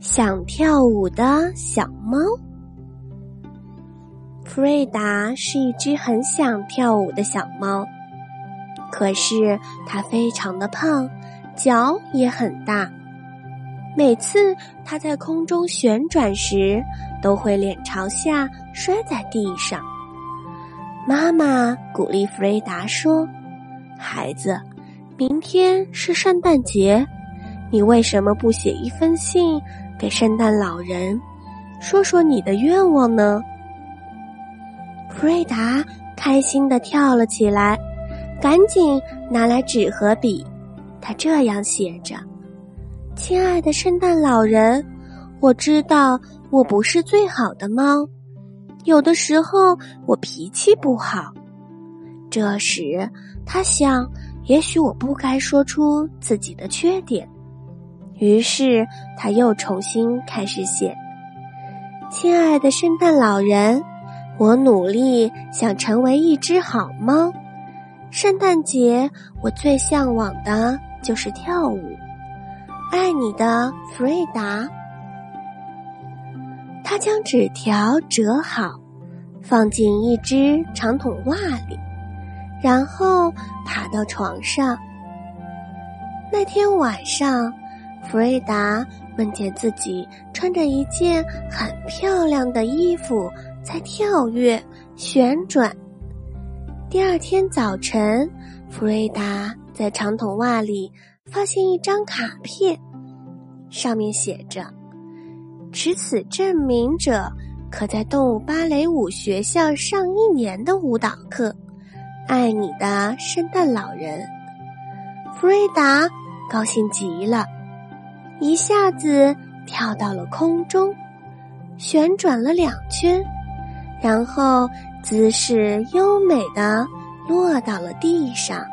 想跳舞的小猫。弗瑞达是一只很想跳舞的小猫，可是它非常的胖，脚也很大。每次它在空中旋转时，都会脸朝下摔在地上。妈妈鼓励弗瑞达说：“孩子，明天是圣诞节，你为什么不写一封信？”给圣诞老人说说你的愿望呢？弗瑞达开心的跳了起来，赶紧拿来纸和笔。他这样写着：“亲爱的圣诞老人，我知道我不是最好的猫，有的时候我脾气不好。这时他想，也许我不该说出自己的缺点。”于是他又重新开始写：“亲爱的圣诞老人，我努力想成为一只好猫。圣诞节我最向往的就是跳舞。爱你的弗瑞达。”他将纸条折好，放进一只长筒袜里，然后爬到床上。那天晚上。弗瑞达梦见自己穿着一件很漂亮的衣服，在跳跃、旋转。第二天早晨，弗瑞达在长筒袜里发现一张卡片，上面写着：“持此证明者可在动物芭蕾舞学校上一年的舞蹈课。爱你的圣诞老人。”弗瑞达高兴极了。一下子跳到了空中，旋转了两圈，然后姿势优美的落到了地上。